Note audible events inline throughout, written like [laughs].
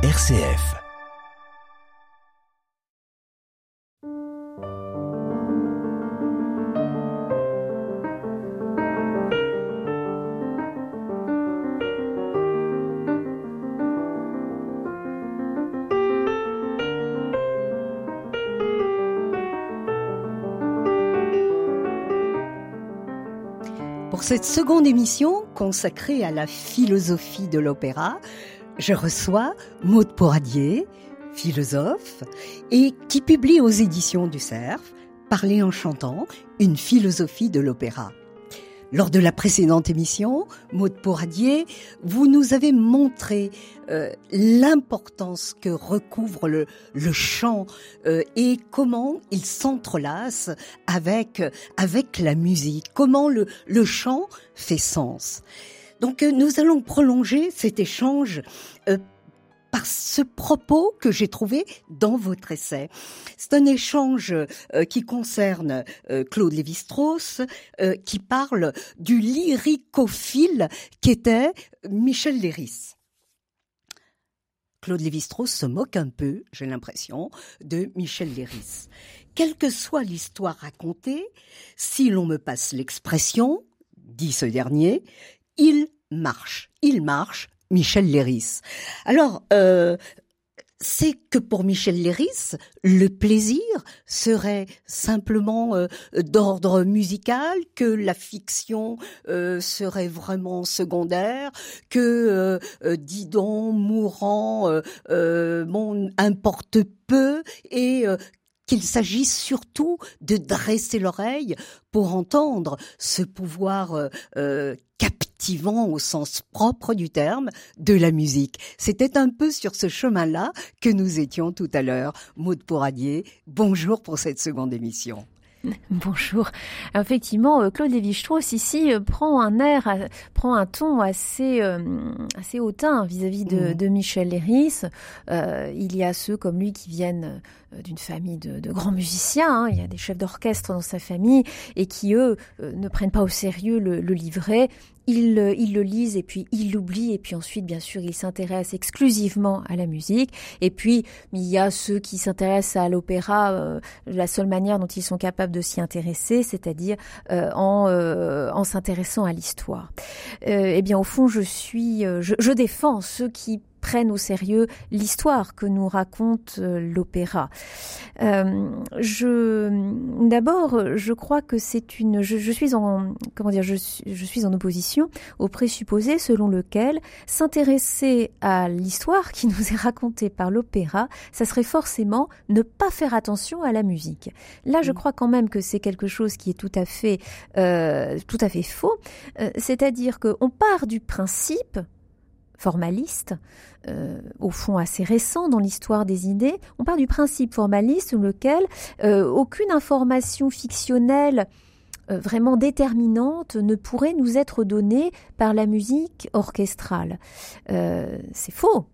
RCF. Pour cette seconde émission consacrée à la philosophie de l'opéra, je reçois Maude Poradier, philosophe, et qui publie aux éditions du Cerf Parler en chantant, une philosophie de l'opéra. Lors de la précédente émission, Maude Poradier, vous nous avez montré euh, l'importance que recouvre le, le chant euh, et comment il s'entrelace avec, avec la musique, comment le, le chant fait sens. Donc euh, nous allons prolonger cet échange euh, par ce propos que j'ai trouvé dans votre essai. C'est un échange euh, qui concerne Claude Lévi-Strauss, qui parle du lyricophile qu'était Michel Léris. Claude Lévi-Strauss se moque un peu, j'ai l'impression, de Michel Léris. Quelle que soit l'histoire racontée, si l'on me passe l'expression, dit ce dernier, il marche, il marche, Michel Léris. Alors, euh, c'est que pour Michel Léris, le plaisir serait simplement euh, d'ordre musical, que la fiction euh, serait vraiment secondaire, que euh, euh Didon, mourant, bon, importe peu et qu'il s'agisse surtout de dresser l'oreille pour entendre ce pouvoir euh, captivant au sens propre du terme de la musique. C'était un peu sur ce chemin-là que nous étions tout à l'heure. Maud Pouradier, bonjour pour cette seconde émission. [laughs] Bonjour. Effectivement, euh, Claude Lévi-Strauss ici euh, prend un air, euh, prend un ton assez assez hautain vis-à-vis de, Mhm. de Michel Léris. Euh, il y a ceux comme lui qui viennent d'une famille de, grands musiciens. hein. Il y a des chefs d'orchestre dans sa famille et qui eux euh, ne prennent pas au sérieux le, livret. Ils, euh, ils le lisent et puis ils l'oublient et puis ensuite bien sûr ils s'intéressent exclusivement à la musique et puis il y a ceux qui s'intéressent à l'opéra euh, la seule manière dont ils sont capables de s'y intéresser, c'est-à-dire euh, en, euh, s'intéressant à l'histoire. Euh, eh bien, au fond, je suis, euh, je défends ceux qui prennent au sérieux l'histoire que nous raconte euh, l'opéra. Euh, je, d'abord, je crois que c'est une, je, je suis en, comment dire, je, suis- je suis en opposition au présupposé selon lequel s'intéresser à l'histoire qui [laughs] nous est racontée par l'opéra, ça serait forcément ne pas faire attention à la musique. Là, je Mm. crois quand même que c'est quelque chose qui est tout à fait, euh, tout à fait faux. Euh, C'est-à-dire qu'on part du principe formaliste, euh, au fond assez récent dans l'histoire des idées, on part du principe formaliste sur lequel euh, aucune information fictionnelle euh, vraiment déterminante ne pourrait nous être donnée par la musique orchestrale. Euh, c'est faux.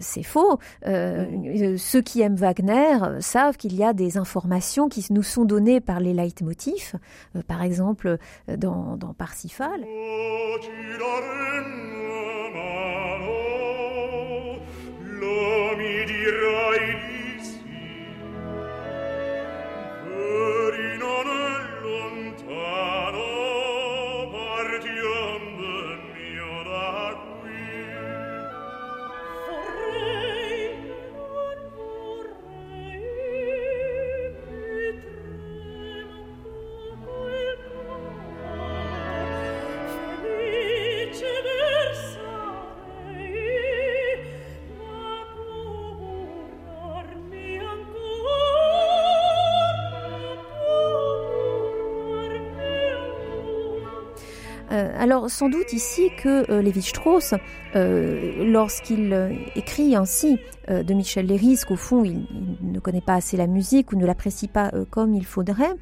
C'est faux. Euh, ceux qui aiment Wagner savent qu'il y a des informations qui nous sont données par les leitmotifs. Euh, par exemple, dans, dans Parsifal, Lo alors sans doute ici que euh, Lévi-Strauss, euh, lorsqu'il euh, écrit ainsi euh, de Michel Léris, qu'au fond il, ne connaît pas assez la musique ou ne l'apprécie pas comme il faudrait,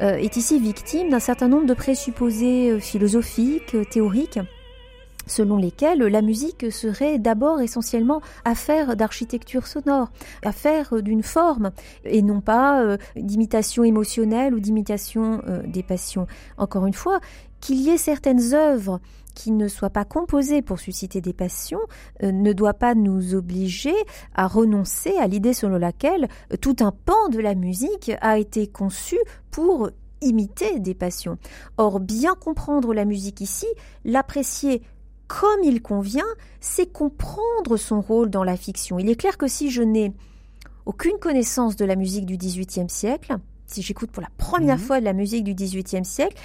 est ici victime d'un certain nombre de présupposés philosophiques, théoriques selon lesquels la musique serait d'abord essentiellement affaire d'architecture sonore, affaire d'une forme, et non pas d'imitation émotionnelle ou d'imitation des passions. Encore une fois, qu'il y ait certaines œuvres qui ne soit pas composé pour susciter des passions euh, ne doit pas nous obliger à renoncer à l'idée selon laquelle euh, tout un pan de la musique a été conçu pour imiter des passions. Or, bien comprendre la musique ici, l'apprécier comme il convient, c'est comprendre son rôle dans la fiction. Il est clair que si je n'ai aucune connaissance de la musique du XVIIIe siècle, si j'écoute pour la première Mhm. fois de la musique du XVIIIe siècle,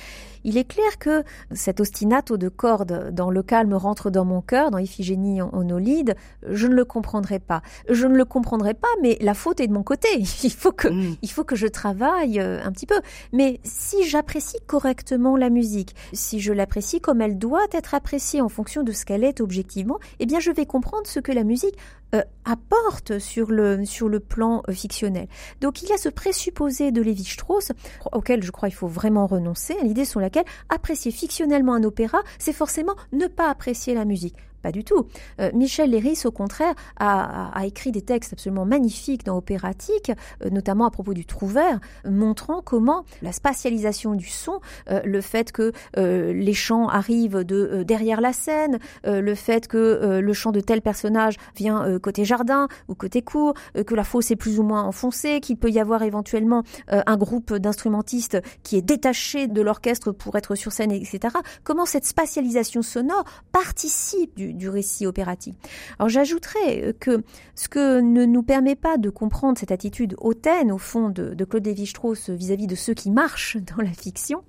il est clair que cet ostinato de cordes dans le calme rentre dans mon cœur, dans Iphigénie en, en Olide, je ne le comprendrai pas. Je ne le comprendrai pas, mais la faute est de mon côté. [laughs] Il faut que, Mm. il faut que je travaille euh, un petit peu. Mais si j'apprécie correctement la musique, si je l'apprécie comme elle doit être appréciée en fonction de ce qu'elle est objectivement, eh bien je vais comprendre ce que la musique euh, apporte sur le, sur le plan euh, fictionnel. Donc il y a ce présupposé de Lévi-Strauss auquel je crois il faut vraiment renoncer, à l'idée sur laquelle apprécier fictionnellement un opéra, c'est forcément ne pas apprécier la musique. Pas du tout. Euh, Michel Léris, au contraire, a, écrit des textes absolument magnifiques dans Opératique, euh, notamment à propos du trouvère, euh, montrant comment la spatialisation du son, euh, le fait que les chants arrivent de derrière la scène, le fait que le chant de tel personnage vient côté jardin ou côté cour, que la fosse est plus ou moins enfoncée, qu'il peut y avoir éventuellement un groupe d'instrumentistes qui est détaché de l'orchestre pour être sur scène, etc. Comment cette spatialisation sonore participe du, du récit opératique. Alors j'ajouterais euh, que ce que ne nous permet pas de comprendre cette attitude hautaine, au fond, de, de Claude Lévi-Strauss vis-à-vis de ceux qui marchent [laughs] dans la fiction,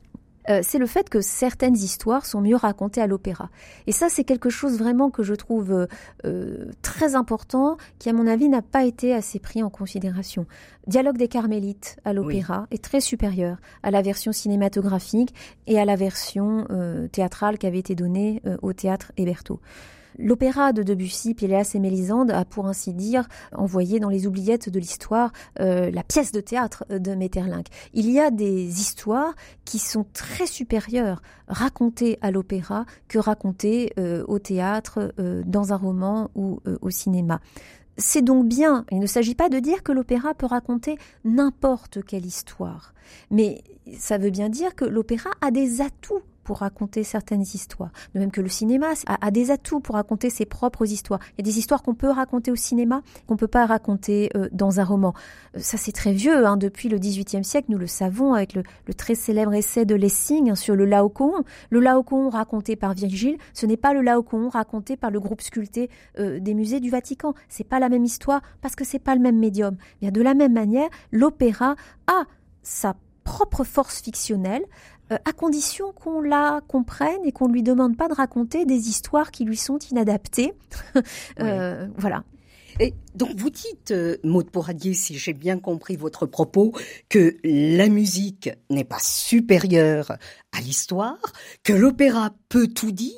euh, c'est le fait que certaines histoires sont mieux racontées à l'opéra. Et ça, c'est quelque chose vraiment que je trouve euh, euh, très important, qui à mon avis n'a pas été assez pris en considération. Dialogue des Carmélites à l'opéra est très supérieur à la version cinématographique et à la version euh, théâtrale qui avait été donnée euh, au théâtre Héberto. L'opéra de Debussy, Péléas et Mélisande a pour ainsi dire envoyé dans les oubliettes de l'histoire euh, la pièce de théâtre de Metterlinck. Il y a des histoires qui sont très supérieures racontées à l'opéra que racontées euh, au théâtre, euh, dans un roman ou au cinéma. C'est donc bien, il ne s'agit pas de dire que l'opéra peut raconter n'importe quelle histoire, mais ça veut bien dire que l'opéra a des atouts pour raconter certaines histoires. De même que le cinéma a, des atouts pour raconter ses propres histoires. Il y a des histoires qu'on peut raconter au cinéma, qu'on peut pas raconter euh, dans un roman. Euh, ça c'est très vieux, hein, depuis le XVIIIe siècle, nous le savons avec le, très célèbre essai de Lessing sur le Laocoon. Le Laocoon raconté par Virgile, ce n'est pas le Laocoon raconté par le groupe sculpté euh, des musées du Vatican. C'est pas la même histoire parce que c'est pas le même médium. De la même manière, l'opéra a sa propre force fictionnelle, à condition qu'on la comprenne et qu'on ne lui demande pas de raconter des histoires qui lui sont inadaptées. [laughs] euh, Voilà. Et donc vous dites, euh, Maud Pourradier, si j'ai bien compris votre propos, que la musique n'est pas supérieure à l'histoire, que l'opéra peut tout dire,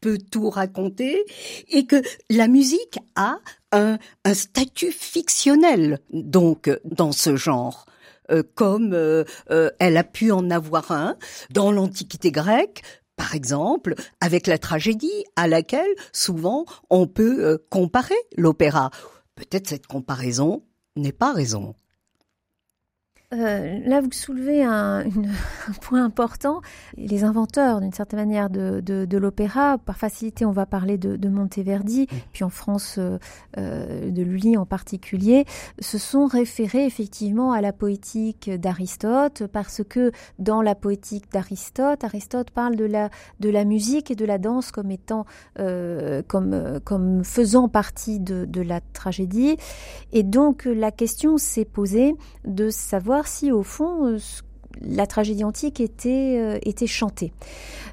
peut tout raconter, et que la musique a un, un statut fictionnel, donc, dans ce genre. Euh, comme euh, euh, elle a pu en avoir un dans l'Antiquité grecque, par exemple, avec la tragédie à laquelle souvent on peut comparer l'opéra. Peut-être cette comparaison n'est pas raison. Euh, là, vous soulevez un, une, [laughs] un, point important. Les inventeurs, d'une certaine manière, de, de, de l'opéra, par facilité, on va parler de, de Monteverdi, puis en France, euh, de Lully en particulier, se sont référés effectivement à la poétique d'Aristote, parce que dans la poétique d'Aristote, Aristote parle de la, de la musique et de la danse comme étant, euh, comme, comme faisant partie de, de la tragédie. Et donc, la question s'est posée de savoir si au fond euh, la tragédie antique était, euh, était chantée.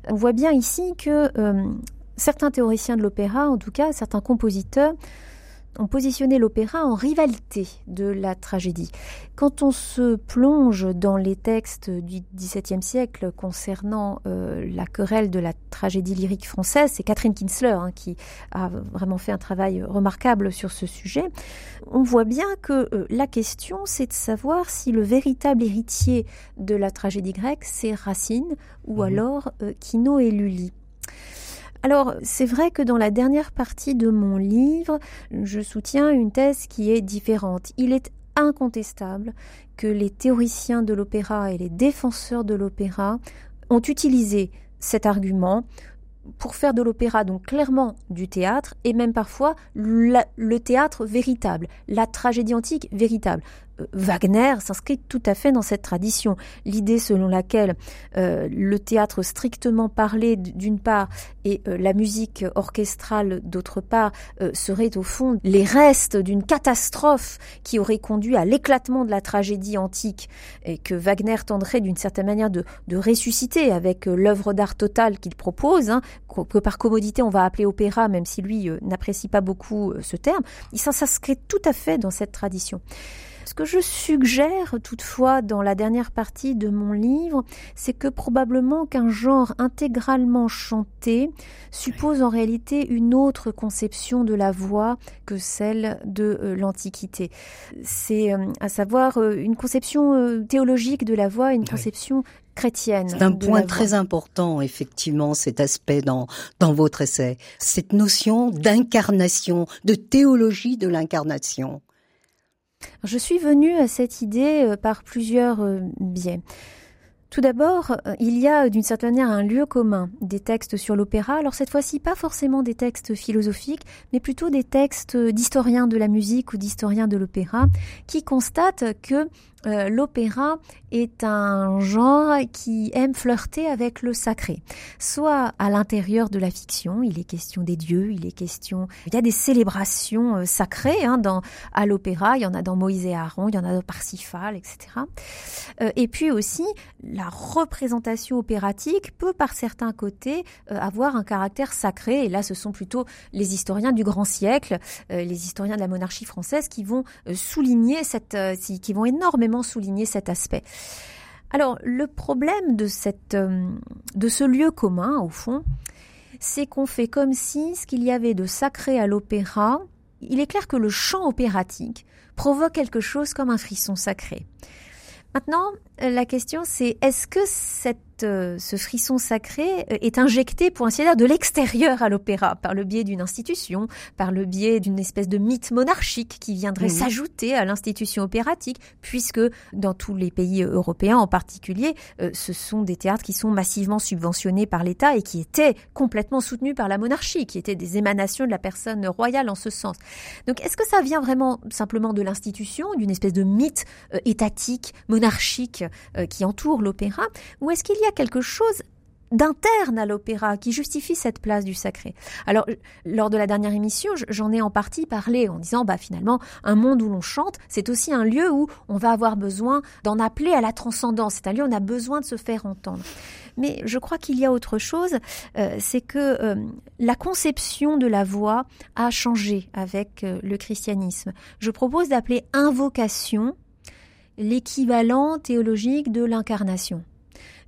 On voit bien ici que euh, certains théoriciens de l'opéra, en tout cas certains compositeurs, ont positionné l'opéra en rivalité de la tragédie. Quand on se plonge dans les textes du XVIIe siècle concernant euh, la querelle de la tragédie lyrique française, c'est Catherine Kinsler hein, qui a vraiment fait un travail remarquable sur ce sujet, on voit bien que euh, la question c'est de savoir si le véritable héritier de la tragédie grecque c'est Racine ou mmh. alors euh, Quino et Lully. Alors, c'est vrai que dans la dernière partie de mon livre, je soutiens une thèse qui est différente. Il est incontestable que les théoriciens de l'opéra et les défenseurs de l'opéra ont utilisé cet argument pour faire de l'opéra, donc clairement du théâtre, et même parfois le théâtre véritable, la tragédie antique véritable. Euh, Wagner s'inscrit tout à fait dans cette tradition. L'idée selon laquelle euh, le théâtre strictement parlé d'une part et euh, la musique orchestrale d'autre part euh, seraient au fond les restes d'une catastrophe qui aurait conduit à l'éclatement de la tragédie antique et que Wagner tendrait d'une certaine manière de, de ressusciter avec euh, l'œuvre d'art totale qu'il propose, hein, que par commodité on va appeler opéra, même si lui n'apprécie pas beaucoup ce terme. Il s'inscrit tout à fait dans cette tradition. Ce que je suggère toutefois dans la dernière partie de mon livre, c'est que probablement qu'un genre intégralement chanté suppose en réalité une autre conception de la voix que celle de euh, l'Antiquité. C'est euh, à savoir euh, une conception théologique de la voix, une conception chrétienne. C'est un point très important, effectivement, cet aspect dans, dans votre essai. Cette notion d'incarnation, de théologie de l'incarnation. Je suis venue à cette idée euh, par plusieurs euh, biais. Tout d'abord, euh, il y a d'une certaine manière un lieu commun des textes sur l'opéra. Alors cette fois-ci, pas forcément des textes philosophiques, mais plutôt des textes d'historiens de la musique ou d'historiens de l'opéra qui constatent que euh, l'opéra est un genre qui aime flirter avec le sacré. Soit à l'intérieur de la fiction, il est question des dieux, il est question, il y a des célébrations euh, sacrées hein, dans à l'opéra. Il y en a dans Moïse et Aaron, il y en a dans Parsifal, etc. Euh, et puis aussi, la représentation opératique peut, par certains côtés, avoir un caractère sacré. Et là, ce sont plutôt les historiens du grand siècle, les historiens de la monarchie française, qui vont souligner cette, qui vont énormément souligner cet aspect. Alors, le problème de, cette, euh, de ce lieu commun, au fond, c'est qu'on fait comme si ce qu'il y avait de sacré à l'opéra, il est clair que le chant opératique provoque quelque chose comme un frisson sacré. Maintenant, la question c'est est-ce que cette euh, ce frisson sacré euh, est injecté, pour ainsi dire, de l'extérieur à l'opéra, par le biais d'une institution, par le biais d'une espèce de mythe monarchique qui viendrait s'ajouter à l'institution opératique, puisque dans tous les pays européens en particulier, euh, ce sont des théâtres qui sont massivement subventionnés par l'État et qui étaient complètement soutenus par la monarchie, qui étaient des émanations de la personne royale en ce sens. Donc est-ce que ça vient vraiment simplement de l'institution, d'une espèce de mythe étatique, monarchique qui entoure l'opéra, ou est-ce qu'il y a quelque chose d'interne à l'opéra qui justifie cette place du sacré. Alors, lors de la dernière émission, j'en ai en partie parlé en disant, bah finalement, un monde où l'on chante, c'est aussi un lieu où on va avoir besoin d'en appeler à la transcendance. C'est un lieu où on a besoin de se faire entendre. Mais je crois qu'il y a autre chose, euh, c'est que euh, la conception de la voix a changé avec euh, le christianisme. Je propose d'appeler invocation l'équivalent théologique de l'incarnation.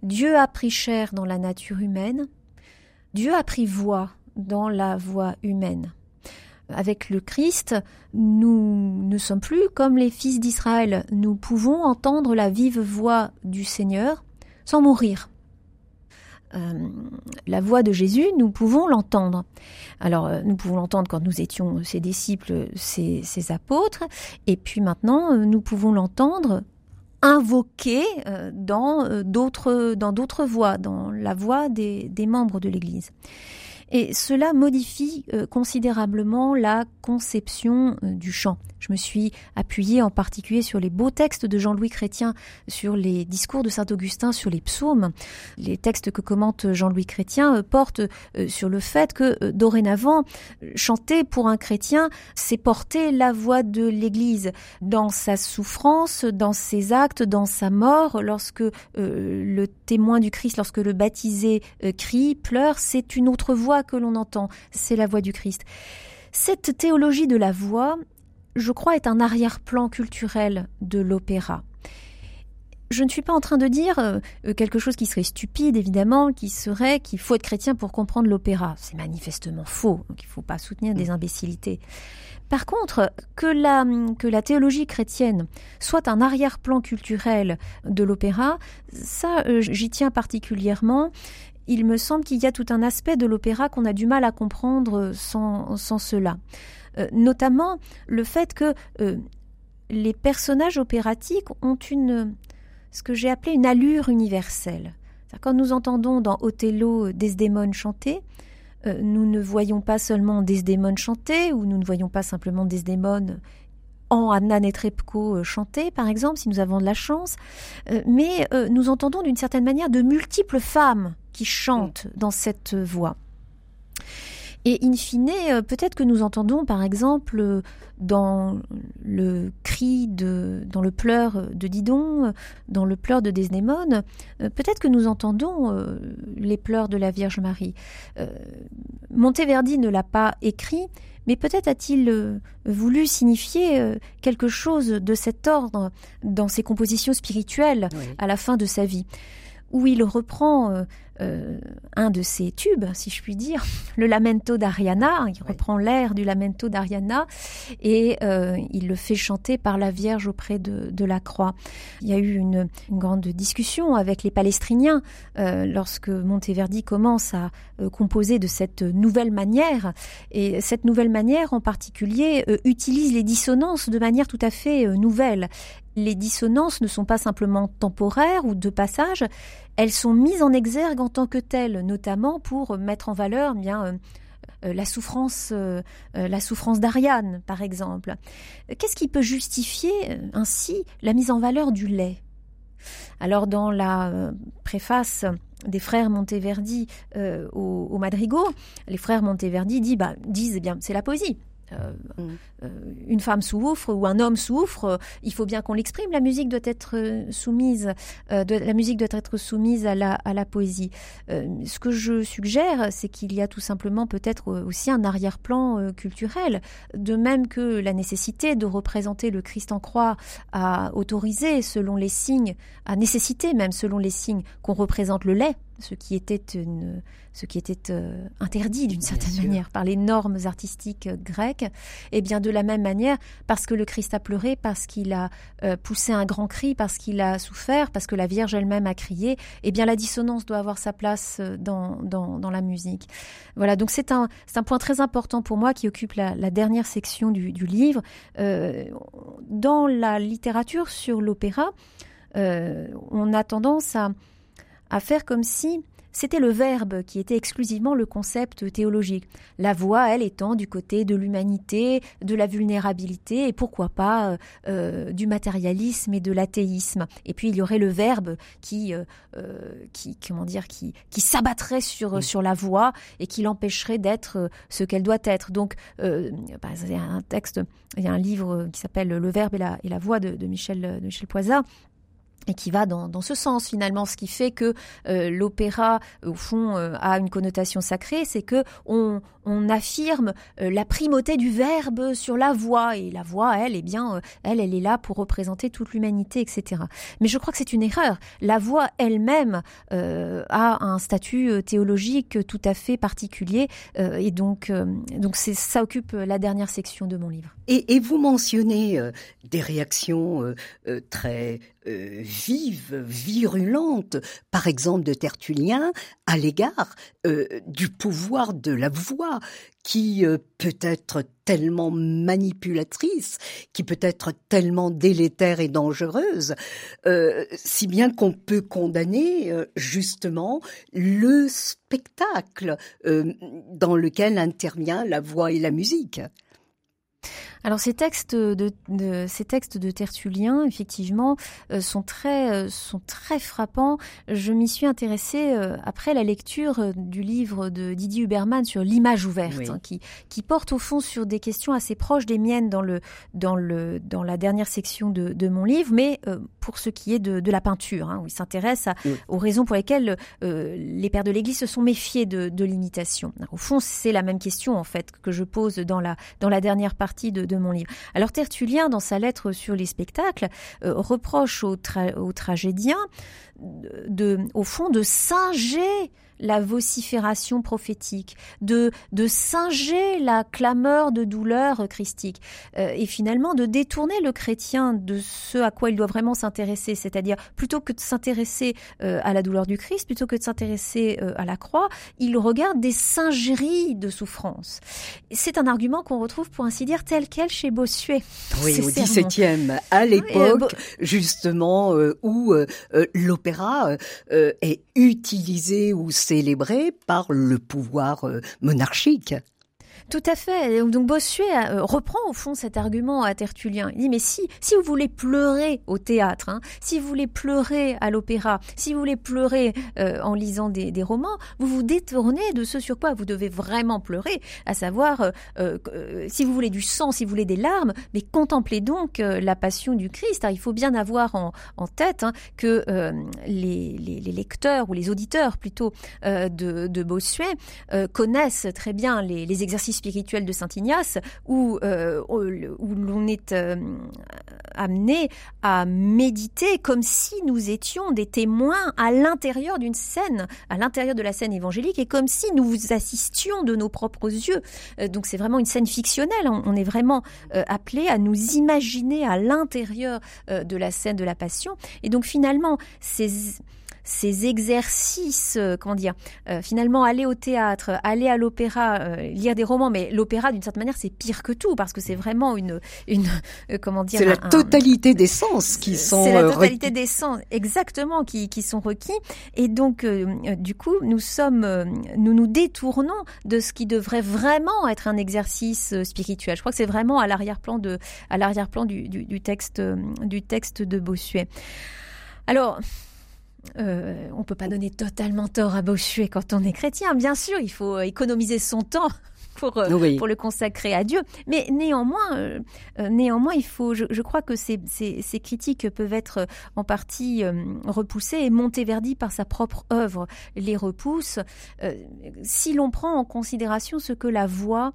Dieu a pris chair dans la nature humaine, Dieu a pris voix dans la voix humaine. Avec le Christ, nous ne sommes plus comme les fils d'Israël. Nous pouvons entendre la vive voix du Seigneur sans mourir. Euh, la voix de Jésus, nous pouvons l'entendre. Alors, euh, nous pouvons l'entendre quand nous étions ses disciples, ses, apôtres, et puis maintenant, euh, nous pouvons l'entendre invoqué euh, dans euh, d'autres dans d'autres voix, dans la voix des, des membres de l'Église. Et cela modifie euh, considérablement la conception du chant. Je me suis appuyée en particulier sur les beaux textes de Jean-Louis Chrétien, sur les discours de Saint-Augustin sur les psaumes. Les textes que commente Jean-Louis Chrétien euh, portent euh, sur le fait que euh, dorénavant, chanter pour un chrétien, c'est porter la voix de l'Église dans sa souffrance, dans ses actes, dans sa mort. Lorsque le témoin du Christ, lorsque le baptisé crie, pleure, c'est une autre voix que l'on entend, c'est la voix du Christ. Cette théologie de la voix, je crois, est un arrière-plan culturel de l'opéra. Je ne suis pas en train de dire euh, quelque chose qui serait stupide, évidemment, qui serait qu'il faut être chrétien pour comprendre l'opéra. C'est manifestement faux, donc il ne faut pas soutenir des imbécilités. Par contre, que la, que la théologie chrétienne soit un arrière-plan culturel de l'opéra, ça, euh, j'y tiens particulièrement. Il me semble qu'il y a tout un aspect de l'opéra qu'on a du mal à comprendre sans, sans cela. Euh, notamment le fait que euh, les personnages opératiques ont une ce que j'ai appelé une allure universelle. Quand nous entendons dans Othello Desdémone chanter, euh, nous ne voyons pas seulement Desdémone chanter, ou nous ne voyons pas simplement Desdémone en Anna Netrebko euh, chanter, par exemple, si nous avons de la chance, euh, mais euh, nous entendons d'une certaine manière de multiples femmes qui chantent dans cette voix. Et in fine, euh, peut-être que nous entendons, par exemple, dans le cri de, dans le pleur de Didon, dans le pleur de Desdémone, euh, peut-être que nous entendons euh, les pleurs de la Vierge Marie. Monteverdi ne l'a pas écrit, mais peut-être a-t-il voulu signifier quelque chose de cet ordre dans ses compositions spirituelles Oui. à la fin de sa vie, où il reprend euh, un de ses tubes, si je puis dire, [laughs] le Lamento d'Ariana. Il Oui. reprend l'air du Lamento d'Ariana et euh, il le fait chanter par la Vierge auprès de, de la croix. Il y a eu une, une grande discussion avec les Palestriniens euh, lorsque Monteverdi commence à composer de cette nouvelle manière. Et cette nouvelle manière, en particulier, utilise les dissonances de manière tout à fait nouvelle. Les dissonances ne sont pas simplement temporaires ou de passage, elles sont mises en exergue en tant que telles, notamment pour mettre en valeur eh euh, euh, la souffrance, euh, la souffrance d'Ariane, par exemple. Qu'est-ce qui peut justifier ainsi la mise en valeur du lait? Alors, dans la préface des frères Monteverdi au, au les frères Monteverdi disent, bah, disent eh bien, c'est la poésie. Euh, Mm. euh, une femme souffre ou un homme souffre, euh, il faut bien qu'on l'exprime. La musique doit être soumise, la musique doit être soumise à la, à la poésie. Ce que je suggère, c'est qu'il y a tout simplement peut-être aussi un arrière-plan culturel, de même que la nécessité de représenter le Christ en croix a autorisé, selon les signes, a nécessité même selon les signes qu'on représente le lait, ce qui était une, ce qui était euh, interdit d'une certaine sûr. manière par les normes artistiques euh, grecques. Et bien de la même manière, parce que le Christ a pleuré, parce qu'il a euh, poussé un grand cri, parce qu'il a souffert, parce que la Vierge elle-même a crié, eh bien la dissonance doit avoir sa place dans, dans, dans la musique. Voilà, donc c'est un, c'est un point très important pour moi qui occupe la, la dernière section du, du livre. Euh, dans la littérature sur l'opéra, euh, on a tendance à, à faire comme si c'était le verbe qui était exclusivement le concept théologique. La voix, elle, étant du côté de l'humanité, de la vulnérabilité et pourquoi pas euh, euh, du matérialisme et de l'athéisme. Et puis il y aurait le verbe qui, euh, qui comment dire, qui, qui s'abattrait sur Oui. sur la voix et qui l'empêcherait d'être ce qu'elle doit être. Donc, euh, bah, il y a un texte, il y a un livre qui s'appelle Le Verbe et la, et la voix de, de Michel de Michel Poisat et qui va dans, ce sens finalement, ce qui fait que euh, l'opéra au fond euh, a une connotation sacrée, c'est que on, affirme euh, la primauté du verbe sur la voix et la voix, elle, eh bien, elle, elle est là pour représenter toute l'humanité, etc. Mais je crois que c'est une erreur. La voix elle-même a un statut théologique tout à fait particulier et donc, donc ça occupe la dernière section de mon livre. Et, vous mentionnez des réactions très euh, vives, virulentes, par exemple de Tertullien, à l'égard euh, du pouvoir de la voix, qui euh, peut être tellement manipulatrice, qui peut être tellement délétère et dangereuse, si bien qu'on peut condamner justement le spectacle dans lequel intervient la voix et la musique. Alors ces textes de, de- ces textes de Tertullien, effectivement, euh, sont très euh, sont très frappants. Je m'y suis intéressée euh, après la lecture du livre de Didier Huberman sur l'image ouverte, Oui. hein, qui qui porte au fond sur des questions assez proches des miennes dans le dans le dans la dernière section de, de mon livre, mais pour ce qui est de, de la peinture, hein, où il s'intéresse Oui. aux raisons pour lesquelles les pères de l'Église se sont méfiés de, de l'imitation. Au fond, c'est la même question en fait que je pose dans la dans la dernière partie de, mon livre. Alors Tertullien, dans sa lettre sur les spectacles, euh, reproche aux, tra- aux tragédiens de- au fond, de singer la vocifération prophétique, de, de singer la clameur de douleur christique, euh, et finalement de détourner le chrétien de ce à quoi il doit vraiment s'intéresser, c'est-à-dire plutôt que de s'intéresser euh, à la douleur du Christ, plutôt que de s'intéresser euh, à la croix, il regarde des singeries de souffrance. C'est un argument qu'on retrouve, pour ainsi dire, tel quel chez Bossuet. Oui, au. XVIIe, à l'époque justement où l'opéra est utilisé ou célébrée par le pouvoir euh, monarchique. Tout à fait. Donc Bossuet euh, reprend au fond cet argument à Tertullien. Il dit mais si si vous voulez pleurer au théâtre, hein, si vous voulez pleurer à l'opéra, si vous voulez pleurer euh, en lisant des, romans, vous vous détournez de ce sur quoi vous devez vraiment pleurer, à savoir euh, si vous voulez du sang, si vous voulez des larmes, mais contemplez donc la passion du Christ. il faut bien avoir en, tête hein, que les, lecteurs ou les auditeurs plutôt de, Bossuet connaissent très bien les exercices spirituel de Saint Ignace où, euh, où l'on est euh, amené à méditer comme si nous étions des témoins à l'intérieur d'une scène, à l'intérieur de la scène évangélique et comme si nous assistions de nos propres yeux. Euh, donc c'est vraiment une scène fictionnelle. On, on est vraiment appelé à nous imaginer à l'intérieur de la scène de la Passion. Et donc finalement, ces ces exercices, euh, comment dire, euh, finalement aller au théâtre, aller à l'opéra, euh, lire des romans, mais l'opéra d'une certaine manière c'est pire que tout parce que c'est vraiment une, une euh, comment dire, c'est la totalité un, des sens qui sont c'est la totalité requis. des sens exactement qui, qui sont requis et donc du coup nous sommes, nous nous détournons de ce qui devrait vraiment être un exercice spirituel. Je crois que c'est vraiment à l'arrière-plan de, à l'arrière-plan du, du, du texte, du texte de Bossuet. Alors, euh, on peut pas donner totalement tort à Bossuet quand on est chrétien. Bien sûr, il faut économiser son temps [laughs] pour, euh, oui. pour le consacrer à Dieu. Mais néanmoins, euh, néanmoins, il faut, je, je crois que ces, ces, ces, critiques peuvent être en partie euh, repoussées et Monteverdi, par sa propre œuvre, les repousse. Euh, si l'on prend en considération ce que la voix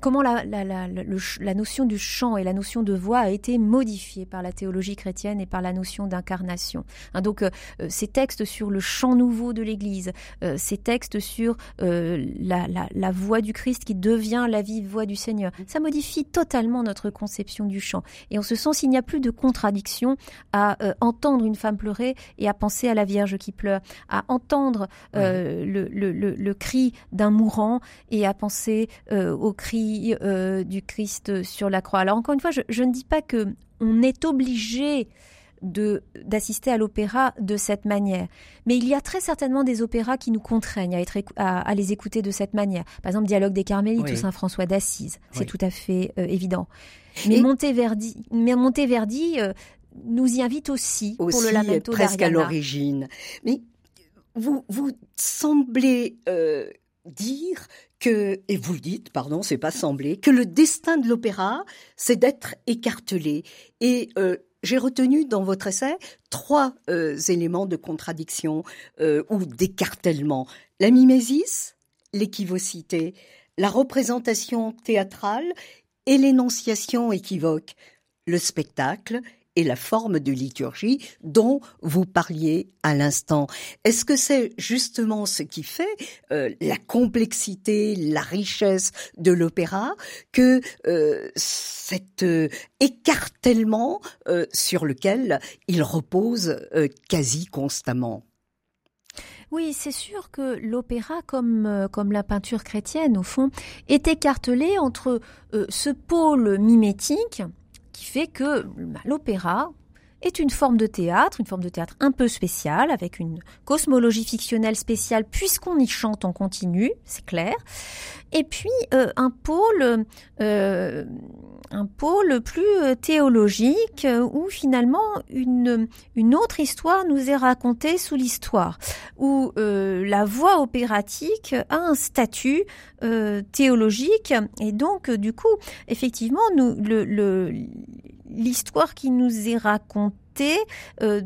comment la, la, la, le, la, notion du chant et la notion de voix a été modifiée par la théologie chrétienne et par la notion d'incarnation. Hein, donc euh, ces textes sur le chant nouveau de l'Église, euh, ces textes sur euh, la, voix du Christ qui devient la vive voix du Seigneur, ça modifie totalement notre conception du chant. Et en ce sens, il n'y a plus de contradiction à euh, entendre une femme pleurer et à penser à la Vierge qui pleure, à entendre euh, le, le, cri d'un mourant et à penser euh, au cri euh, du Christ sur la croix. Alors encore une fois, je, je ne dis pas que on est obligé de d'assister à l'opéra de cette manière. Mais il y a très certainement des opéras qui nous contraignent à, être, à, à les écouter de cette manière. Par exemple, Dialogue des Carmélites oui. ou Saint François d'Assise, c'est oui. tout à fait euh, évident. Mais Et... Monteverdi, mais Monteverdi euh, nous y invite aussi, aussi pour le Lamento presque à l'origine. Mais vous vous semblez euh, dire que, et vous le dites, pardon, c'est pas semblé, que le destin de l'opéra, c'est d'être écartelé. Et euh, j'ai retenu dans votre essai trois euh, éléments de contradiction euh, ou d'écartèlement. La mimésis, l'équivocité, la représentation théâtrale et l'énonciation équivoque, le spectacle et la forme de liturgie dont vous parliez à l'instant. Est-ce que c'est justement ce qui fait euh, la complexité, la richesse de l'opéra que euh, cet euh, écartèlement sur lequel il repose quasi constamment? Oui, c'est sûr que l'opéra, comme, comme la peinture chrétienne, au fond, est écartelé entre ce pôle mimétique qui fait que bah, l'opéra est une forme de théâtre, une forme de théâtre un peu spéciale, avec une cosmologie fictionnelle spéciale, puisqu'on y chante en continu, c'est clair. Et puis euh, un pôle, euh, un pôle plus euh, théologique, où finalement une, une autre histoire nous est racontée sous l'histoire, où euh, la voix opératique a un statut euh, théologique, et donc du coup, effectivement, nous le l'histoire qui nous est racontée euh,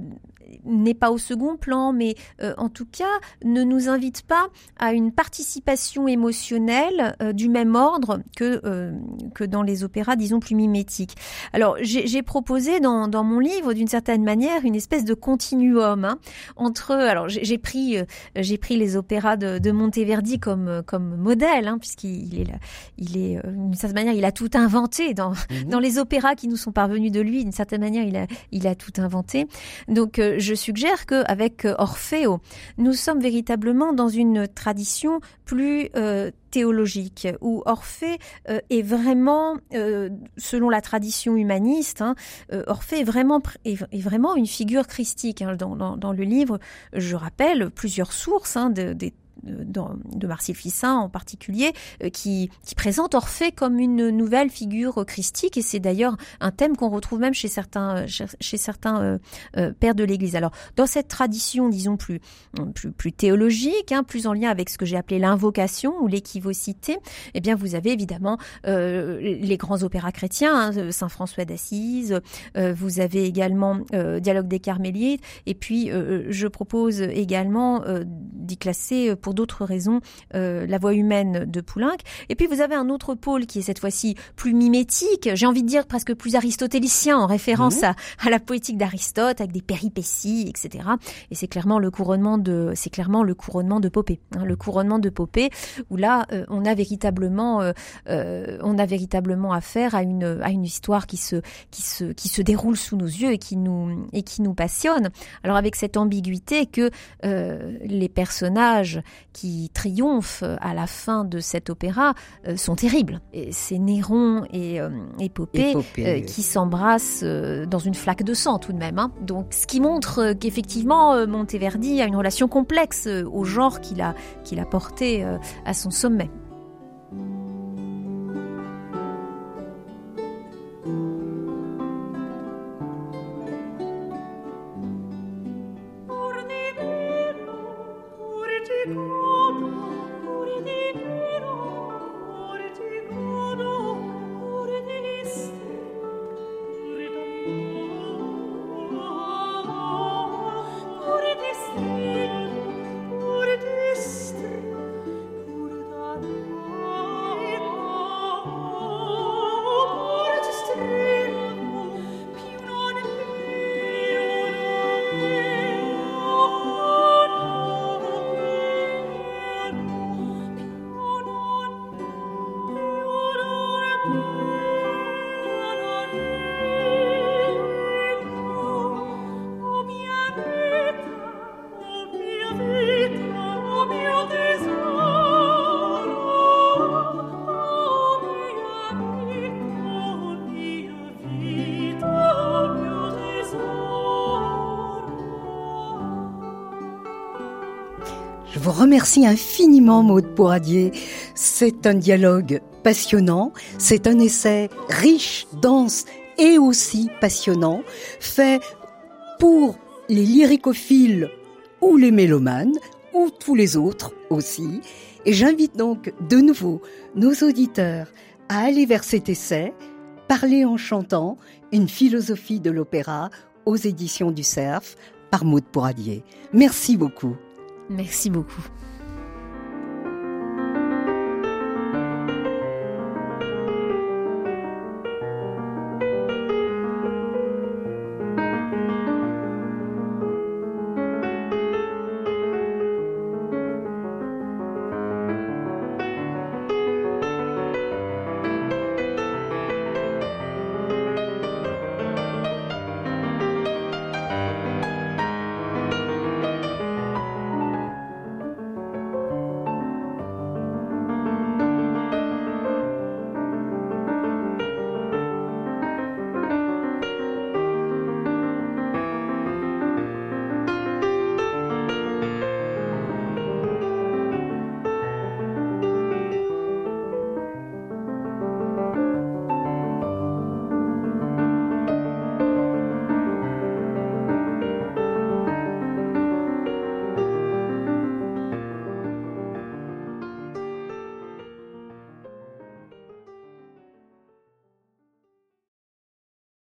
n'est pas au second plan, mais euh, en tout cas ne nous invite pas à une participation émotionnelle euh, du même ordre que euh, que dans les opéras, disons plus mimétiques. Alors j'ai proposé dans, dans mon livre, d'une certaine manière, une espèce de continuum hein, entre. Alors j'ai pris j'ai pris les opéras de, de Monteverdi comme comme modèle, hein, puisqu'il est là, il est d'une certaine manière, il a tout inventé dans mmh. dans les opéras qui nous sont parvenus de lui. D'une certaine manière, il a il a tout inventé. Donc je suggère qu'avec Orfeo, nous sommes véritablement dans une tradition plus euh, théologique, où Orphée euh, est vraiment, euh, selon la tradition humaniste, hein, euh, Orphée est vraiment, est, vraiment une figure christique. Hein. Dans, le livre, je rappelle plusieurs sources hein, de, des de Marcel Fissin en particulier, euh, qui, qui présente Orphée comme une nouvelle figure christique, et c'est d'ailleurs un thème qu'on retrouve même chez certains, chez certains euh, euh, pères de l'Église. Alors, dans cette tradition, disons plus, plus, plus théologique, hein, plus en lien avec ce que j'ai appelé l'invocation ou l'équivocité, eh bien, vous avez évidemment euh, les grands opéras chrétiens, hein, Saint François d'Assise, euh, vous avez également euh, Dialogue des Carmélites, et puis je propose également d'y classer pour d'autres raisons euh, la voix humaine de Poulenc. Et puis vous avez un autre pôle qui est cette fois-ci plus mimétique, j'ai envie de dire presque plus aristotélicien en référence mmh. à, à, la poétique d'Aristote avec des péripéties, etc. Et c'est clairement le couronnement de, c'est clairement le couronnement de Popée, hein, le couronnement de Popée où là euh, on a véritablement, euh, euh, on a véritablement affaire à une à une histoire qui se qui se qui se déroule sous nos yeux et qui nous et qui nous passionne. Alors avec cette ambiguïté que euh, les personnages qui triomphent à la fin de cet opéra euh, sont terribles. C'est Néron et, euh, et Popée, Popée euh, qui s'embrassent euh, dans une flaque de sang tout de même. Hein. Donc, ce qui montre qu'effectivement Monteverdi a une relation complexe au genre qu'il a, qu'il a porté à son sommet. Vous remercie infiniment, Maude Pouradier. C'est un dialogue passionnant, c'est un essai riche, dense et aussi passionnant, fait pour les lyricophiles ou les mélomanes, ou tous les autres aussi. Et j'invite donc de nouveau nos auditeurs à aller vers cet essai, Parler en chantant, une philosophie de l'opéra aux éditions du CERF par Maud Pouradier. Merci beaucoup. Merci beaucoup.